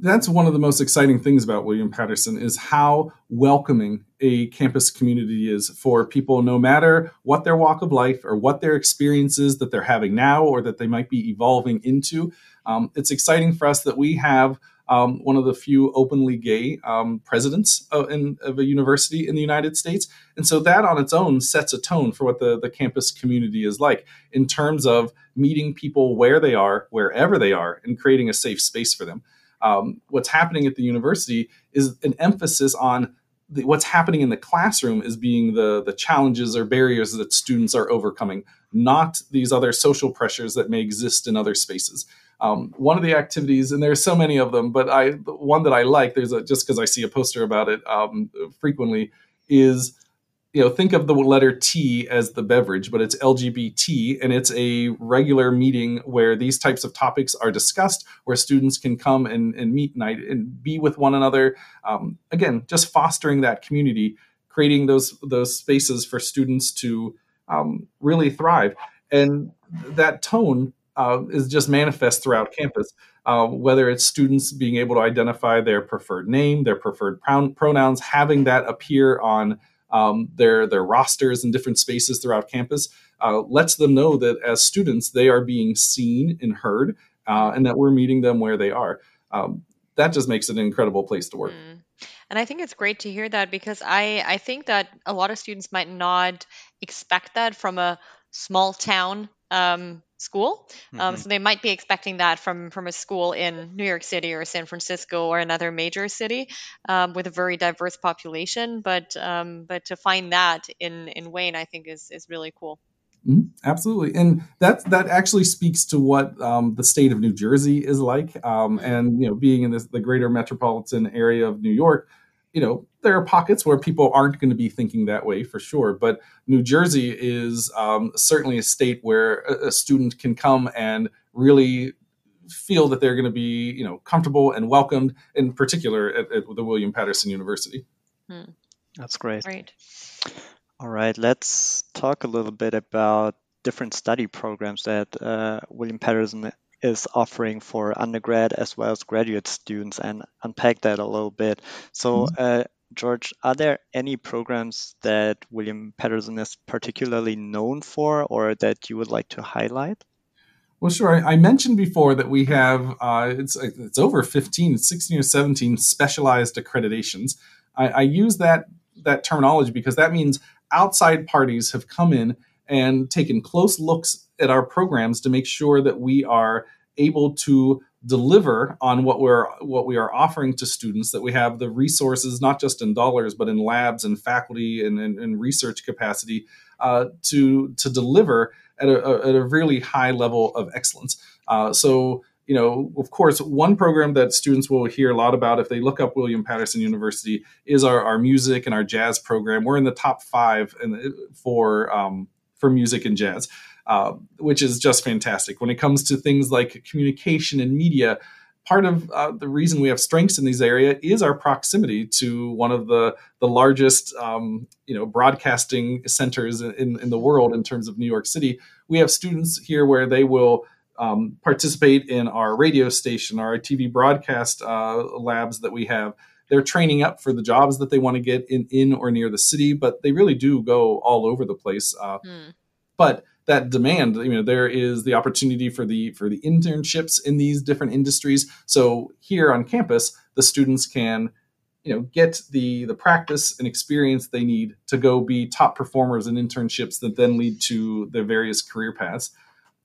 that's one of the most exciting things about William Paterson is how welcoming a campus community is for people, no matter what their walk of life or what their experiences that they're having now or that they might be evolving into. Um, it's exciting for us that we have um, one of the few openly gay um, presidents of, in, of, a university in the United States. And so that on its own sets a tone for what the, the campus community is like in terms of meeting people where they are, wherever they are, and creating a safe space for them um, what's happening at the university is an emphasis on the, what's happening in the classroom is being the the challenges or barriers that students are overcoming, not these other social pressures that may exist in other spaces. Um, one of the activities, and there's so many of them, but I one that I like, there's a, just because I see a poster about it um, frequently, is you know think of the letter T as the beverage, but it's LGBT, and it's a regular meeting where these types of topics are discussed, where students can come and, and meet and, and be with one another. Um, again, just fostering that community, creating those those spaces for students to um, really thrive, and that tone uh, is just manifest throughout campus. Uh, whether it's students being able to identify their preferred name, their preferred pronouns, having that appear on um, their their rosters in different spaces throughout campus uh, lets them know that as students they are being seen and heard, uh, and that we're meeting them where they are. Um, that just makes it an incredible place to work. Mm. And I think it's great to hear that because I I think that a lot of students might not expect that from a small town um, school. Um, mm-hmm. So they might be expecting that from from a school in New York City or San Francisco or another major city um, with a very diverse population. But um, but to find that in in Wayne, I think is is really cool. Mm-hmm. Absolutely, and that that actually speaks to what um, the state of New Jersey is like, um, mm-hmm. and you know, being in this, the greater metropolitan area of New York, you know, there are pockets where people aren't going to be thinking that way for sure. But New Jersey is um, certainly a state where a, a, student can come and really feel that they're going to be, you know, comfortable and welcomed, in particular at, at the William Paterson University. Hmm. That's great. Right. All right, let's talk a little bit about different study programs that uh, William Paterson is offering for undergrad as well as graduate students and unpack that a little bit. So, mm-hmm. uh, George, are there any programs that William Paterson is particularly known for or that you would like to highlight? Well, sure. I, mentioned before that we have uh, it's it's over 15, 16 or 17 specialized accreditations. I, I use that that terminology because that means outside parties have come in and taken close looks at our programs to make sure that we are able to deliver on what we're what we are offering to students that we have the resources not just in dollars but in labs and faculty and, and, and research capacity uh, to to deliver at a, at a really high level of excellence. Uh, so you know of course one program that students will hear a lot about if they look up william paterson university is our, our music and our jazz program. We're in the top five in, for um, for music and jazz uh, which is just fantastic. When it comes to things like communication and media, part of uh, the reason we have strengths in these area is our proximity to one of the the largest um, you know broadcasting centers in, in the world in terms of New York City. We have students here where they will um, participate in our radio station, our TV broadcast uh, labs that we have. They're training up for the jobs that they want to get in in or near the city, but they really do go all over the place. Mm. But that demand you know there is the opportunity for the for the internships in these different industries so here on campus the students can you know get the the practice and experience they need to go be top performers in internships that then lead to their various career paths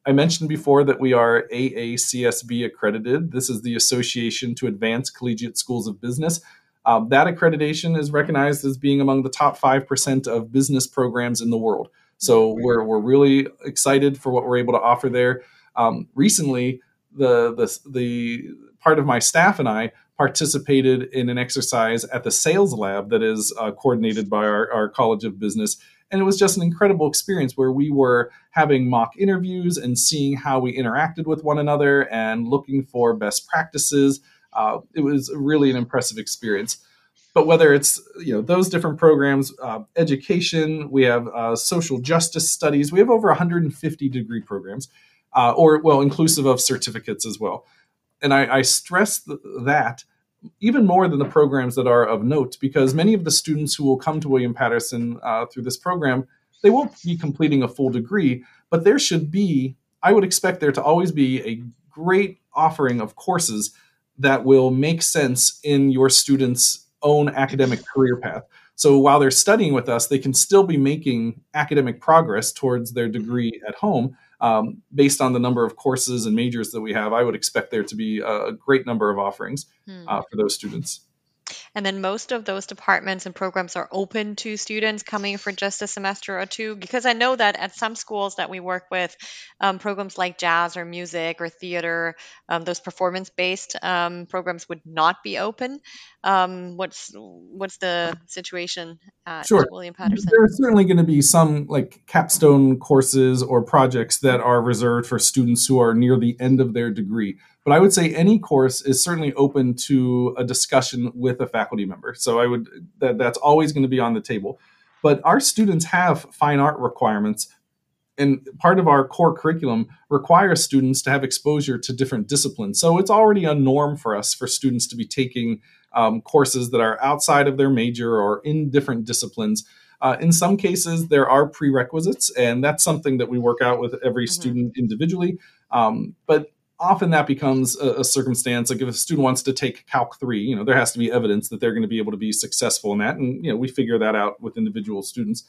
i mentioned before that we are aacsb accredited this is the association to advance collegiate schools of business um, that accreditation is recognized as being among the top 5% of business programs in the world so we're, we're really excited for what we're able to offer there. Um, recently, the, the, the part of my staff and I participated in an exercise at the sales lab that is uh, coordinated by our, our College of Business. And it was just an incredible experience where we were having mock interviews and seeing how we interacted with one another and looking for best practices. Uh, it was really an impressive experience. But whether it's you know those different programs uh, education we have uh, social justice studies we have over 150 degree programs uh, or well inclusive of certificates as well. And i, I stress th- that even more than the programs that are of note because many of the students who will come to william Paterson uh, through this program they won't be completing a full degree but there should be i would expect there to always be a great offering of courses that will make sense in your students own academic career path. So while they're studying with us, they can still be making academic progress towards their degree at home. Um, based on the number of courses and majors that we have, I would expect there to be a, great number of offerings hmm. uh, for those students. And then most of those departments and programs are open to students coming for just a semester or two. Because I know that at some schools that we work with, um, programs like jazz or music or theater, um, those performance based um, programs would not be open. Um, what's what's the situation at Sure. William Paterson? There are certainly going to be some like capstone courses or projects that are reserved for students who are near the end of their degree. But I would say any course is certainly open to a discussion with a faculty member. So I would that that's always going to be on the table. But our students have fine art requirements and part of our core curriculum requires students to have exposure to different disciplines. So it's already a norm for us for students to be taking um, courses that are outside of their major or in different disciplines. Uh, in some cases, there are prerequisites, and that's something that we work out with every Mhm. student individually. Um, but often that becomes a, a circumstance like if a student wants to take Calc 3, you know, there has to be evidence that they're going to be able to be successful in that. And, you know, we figure that out with individual students.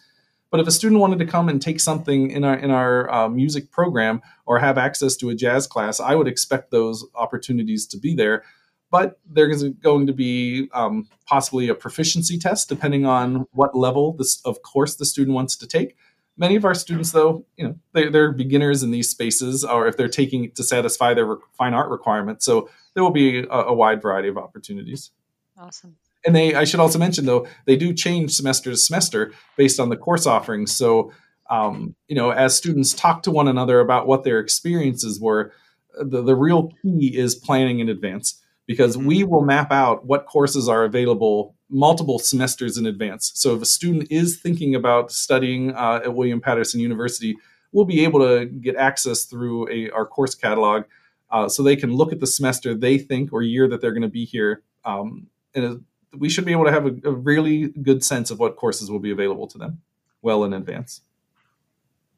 But if a student wanted to come and take something in our in our uh, music program or have access to a jazz class, I would expect those opportunities to be there. But there's going to be um, possibly a proficiency test depending on what level this of course the student wants to take. Many of our students, though, you know, they're, they're beginners in these spaces, or if they're taking to satisfy their fine art requirements, so there will be a, a wide variety of opportunities. Awesome. And they, I should also mention though, they do change semester to semester based on the course offerings. So, um, you know, as students talk to one another about what their experiences were, the, the real key is planning in advance because we will map out what courses are available multiple semesters in advance. So, if a student is thinking about studying uh, at William Paterson University, we'll be able to get access through a, our course catalog uh, so they can look at the semester they think or year that they're going to be here um, and we should be able to have a, a, really good sense of what courses will be available to them well in advance.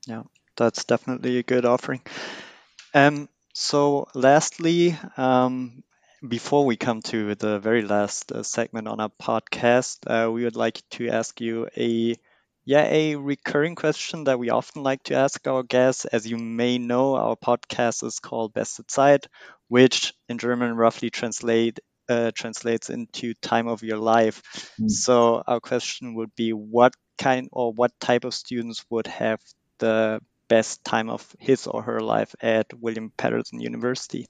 Yeah, that's definitely a good offering. Um, so, lastly, um, before we come to the very last uh, segment on our podcast, uh, we would like to ask you a yeah a recurring question that we often like to ask our guests. As you may know, our podcast is called Beste Zeit, which in German roughly translate uh, translates into time of your life. Mm. So our question would be what kind or what type of students would have the best time of his or her life at William Paterson University?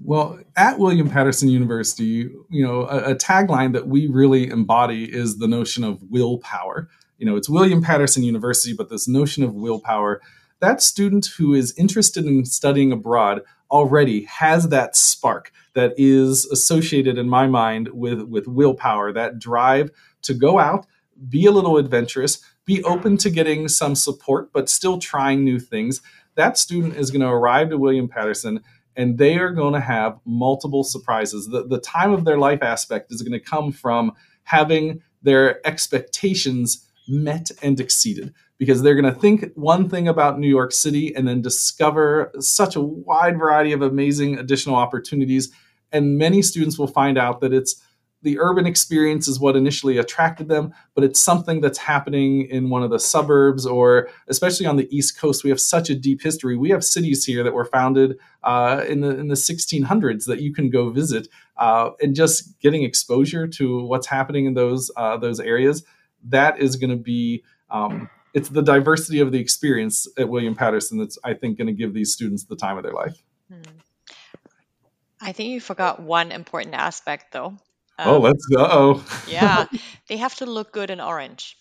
Well, at William Paterson University, you know, a, a tagline that we really embody is the notion of willpower. You know, it's William Paterson University, but this notion of willpower, that student who is interested in studying abroad already has that spark that is associated in my mind with with willpower that drive to go out be a little adventurous be open to getting some support but still trying new things that student is going to arrive to william paterson and they are going to have multiple surprises the, the time of their life aspect is going to come from having their expectations met and exceeded because they're going to think one thing about New York City and then discover such a wide variety of amazing additional opportunities. And many students will find out that it's the urban experience is what initially attracted them, but it's something that's happening in one of the suburbs or especially on the East Coast. We have such a deep history. We have cities here that were founded uh, in the in the 1600s that you can go visit, uh, and just getting exposure to what's happening in those uh, those areas. That is going to be um, it's the diversity of the experience at William Paterson that's I think going to give these students the time of their life. Hmm. I think you forgot one important aspect though. Um, oh, let's go. Oh, yeah, *laughs* they have to look good in orange.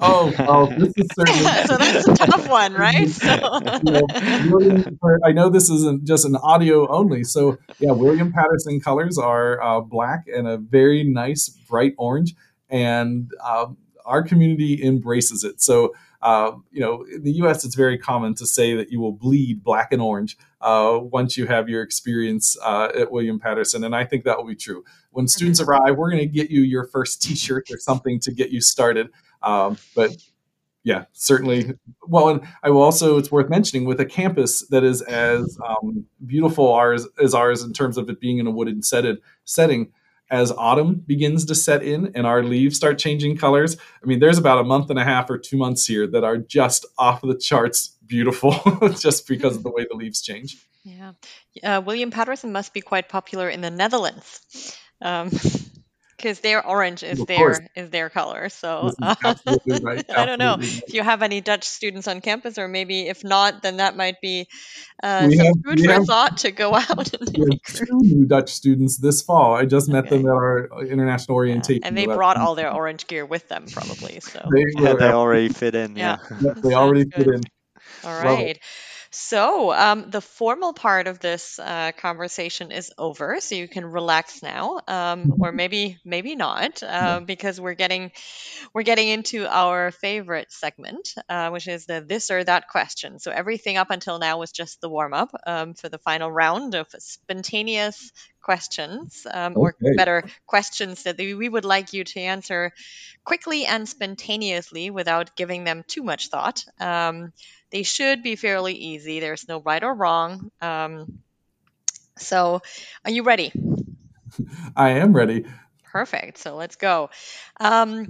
Oh, oh, this is *laughs* certainly so that's a tough one, right? So. *laughs* know, I know this isn't just an audio only, so yeah, William Paterson colors are uh, black and a very nice bright orange, and uh, our community embraces it. So uh, you know, in the U.S., it's very common to say that you will bleed black and orange uh, once you have your experience uh, at William Paterson, and I think that will be true. When students mm-hmm. arrive, we're going to get you your first T-shirt or something to get you started. Um, but yeah, certainly. Well, and I will also, it's worth mentioning with a campus that is as um, beautiful ours, as ours in terms of it being in a wooded setted, setting, as autumn begins to set in and our leaves start changing colors. I mean, there's about a month and a half or two months here that are just off the charts beautiful *laughs* just because of the way the leaves change. Yeah. Uh, William Paterson must be quite popular in the Netherlands. Um, *laughs* because because their orange is Of their course. is their color. So This *laughs* is absolutely *laughs* right. I don't know right. if you have any Dutch students on campus, or maybe if not, then that might be uh, some have- food for have- thought to go out and We have two new Dutch students this fall. I just met them at our international Yeah, orientation. and they brought all their orange gear with them, probably. So They, Yeah, they already fit in. Yeah. Yeah. yeah, they already Sounds fit good. in. All right. Love it. right. So, um, the formal part of this uh, conversation is over, so you can relax now, um, or maybe maybe not, uh, because we're getting we're getting into our favorite segment, uh, which is the this or that question. So everything up until now was just the warm up um, for the final round of spontaneous questions, um, or better questions that we we would like you to answer quickly and spontaneously without giving them too much thought. They should be fairly easy. There's no right or wrong. Um, so, are you ready? *laughs* I am ready. Perfect. So let's go. Um,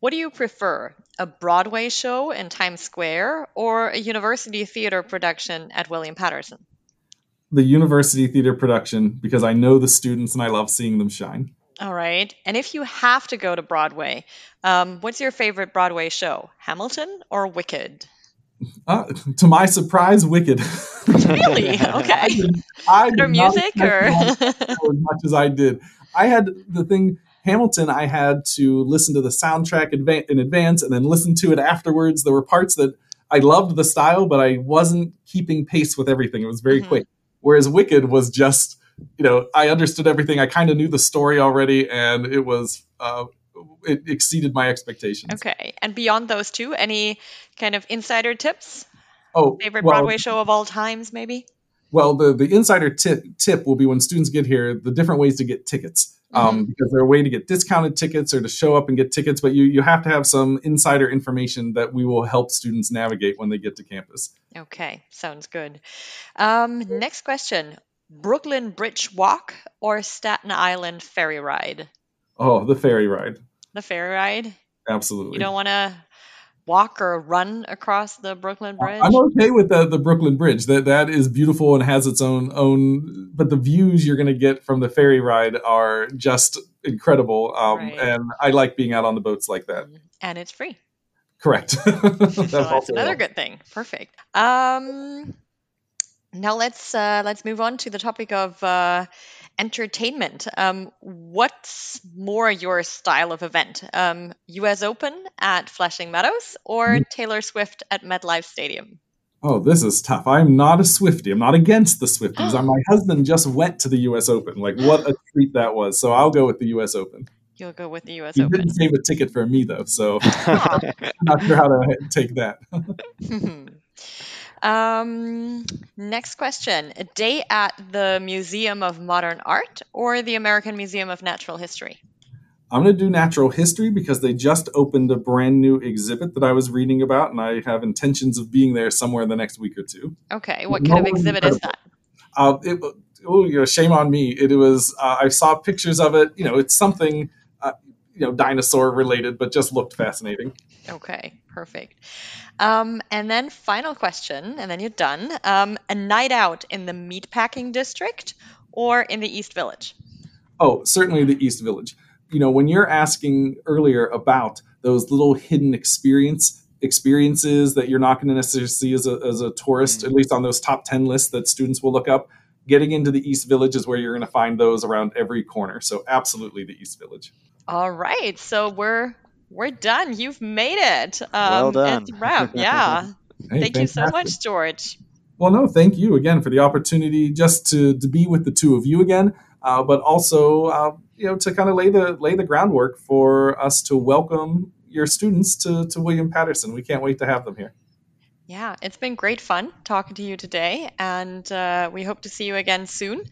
what do you prefer? A Broadway show in Times Square or a university theater production at William Paterson? The university theater production because I know the students and I love seeing them shine. All right. And if you have to go to Broadway, um, what's your favorite Broadway show? Hamilton or Wicked? Uh, to my surprise, Wicked. Really? *laughs* Okay. I *laughs* Better did music or? as much as I did. I had the thing Hamilton. I had to listen to the soundtrack in advance and then listen to it afterwards. There were parts that I loved the style, but I wasn't keeping pace with everything. It was very Mhm. quick. Whereas Wicked was just, you know, I understood everything. I kind of knew the story already, and it was uh, it exceeded my expectations. Okay. And beyond those two, any kind of insider tips? Oh, Favorite well, Broadway show of all times, maybe? Well, the, the insider tip, tip will be when students get here, the different ways to get tickets. Um, because they're a way to get discounted tickets or to show up and get tickets, but you, you have to have some insider information that we will help students navigate when they get to campus. Okay, sounds good. Um, next question Brooklyn Bridge Walk or Staten Island Ferry Ride? Oh, the ferry ride. The ferry ride? Absolutely. You don't want to walk or run across the Brooklyn Bridge? I'm okay with the, the Brooklyn Bridge. That that is beautiful and has its own own. But the views you're going to get from the ferry ride are just incredible. Um, Right. And I like being out on the boats like that. And it's free. Correct. *laughs* So that's another helps. good thing. Perfect. Um, now let's uh, let's move on to the topic of uh, entertainment. Um, what's more your style of event? Um, U.S. Open at Flushing Meadows or Mm-hmm. Taylor Swift at MetLife Stadium? Oh, this is tough. I'm not a Swiftie. I'm not against the Swifties. *gasps* My husband just went to the U.S. Open. Like, what a *gasps* treat that was. So I'll go with the U.S. Open. You'll go with the U.S. He Open. didn't save a ticket for me though, so *laughs* *laughs* I'm not sure how to take that. *laughs* um, next question: A day at the Museum of Modern Art or the American Museum of Natural History? I'm going to do natural history because they just opened a brand new exhibit that I was reading about, and I have intentions of being there somewhere in the next week or two. Okay, what No kind of one exhibit is that? Uh, it, oh, you know, shame on me. It, was uh, I saw pictures of it. You know, it's something you know dinosaur related, but just looked fascinating. Okay, perfect. Um, and then final question, and then you're done. Um, a night out in the meatpacking district or in the East Village? Oh, certainly the East Village. You know, when you're asking earlier about those little hidden experience experiences that you're not going to necessarily see as a, as a tourist, at least on those top 10 lists that students will look up, getting into the East Village is where you're going to find those around every corner. So absolutely the East Village. All right, so we're we're done. You've made it. Um, Well done. It's a wrap. Yeah. Hey, Thank you so much, George. Well, no, thank you again for the opportunity just to, to be with the two of you again, uh, but also uh, you know to kind of lay the lay the groundwork for us to welcome your students to, to William Paterson. We can't wait to have them here. Yeah, it's been great fun talking to you today, and uh, we hope to see you again soon.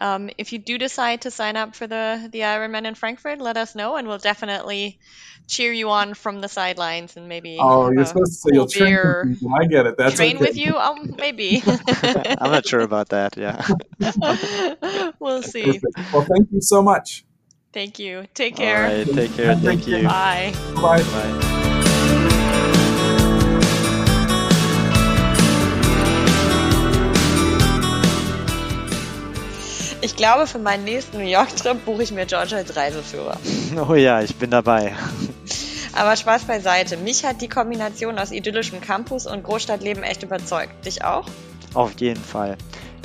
Um, if you do decide to sign up for the the Ironman in Frankfurt, let us know, and we'll definitely cheer you on from the sidelines and maybe Oh, you're a supposed to say you'll train beer, with. I get it. That's train okay. with you. Um, maybe *laughs* *laughs* I'm not sure about that. Yeah. *laughs* we'll see. Perfect. Well, thank you so much. Thank you. Take care. right. Take care. Thank you. Bye. Bye. Bye. Ich glaube, für meinen nächsten New York-Trip buche ich mir George als Reiseführer. *laughs* Oh ja, ich bin dabei. Aber Spaß beiseite. Mich hat die Kombination aus idyllischem Campus und Großstadtleben echt überzeugt. Dich auch? Auf jeden Fall.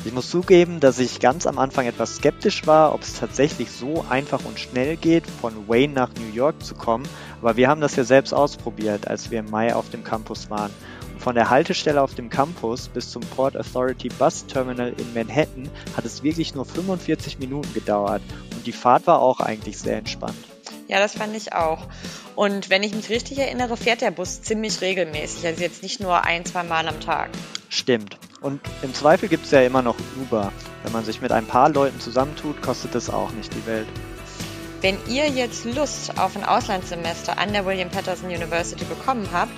Ich muss zugeben, dass ich ganz am Anfang etwas skeptisch war, ob es tatsächlich so einfach und schnell geht, von Wayne nach New York zu kommen. Aber wir haben das ja selbst ausprobiert, als wir im Mai auf dem Campus waren. Von der Haltestelle auf dem Campus bis zum Port Authority Bus Terminal in Manhattan hat es wirklich nur 45 Minuten gedauert. Und die Fahrt war auch eigentlich sehr entspannt. Ja, das fand ich auch. Und wenn ich mich richtig erinnere, fährt der Bus ziemlich regelmäßig, also jetzt nicht nur ein, zwei Mal am Tag. Stimmt. Und im Zweifel gibt es ja immer noch Uber. Wenn man sich mit ein paar Leuten zusammentut, kostet das auch nicht die Welt. Wenn ihr jetzt Lust auf ein Auslandssemester an der William Patterson University bekommen habt,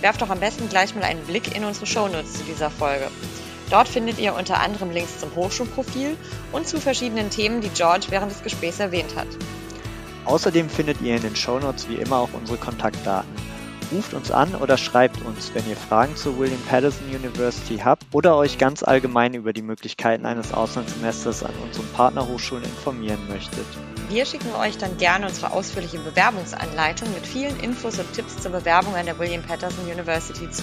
werft doch am besten gleich mal einen Blick in unsere Shownotes zu dieser Folge. Dort findet ihr unter anderem Links zum Hochschulprofil und zu verschiedenen Themen, die George während des Gesprächs erwähnt hat. Außerdem findet ihr in den Shownotes wie immer auch unsere Kontaktdaten. Ruft uns an oder schreibt uns, wenn ihr Fragen zur William Patterson University habt oder euch ganz allgemein über die Möglichkeiten eines Auslandssemesters an unseren Partnerhochschulen informieren möchtet. Wir schicken euch dann gerne unsere ausführliche Bewerbungsanleitung mit vielen Infos und Tipps zur Bewerbung an der William Patterson University zu.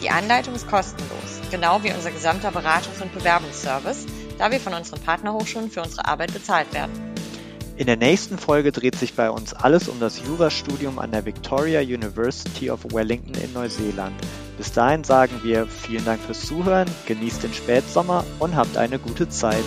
Die Anleitung ist kostenlos, genau wie unser gesamter Beratungs- und Bewerbungsservice, da wir von unseren Partnerhochschulen für unsere Arbeit bezahlt werden. In der nächsten Folge dreht sich bei uns alles um das Jurastudium an der Victoria University of Wellington in Neuseeland. Bis dahin sagen wir vielen Dank fürs Zuhören, genießt den Spätsommer und habt eine gute Zeit.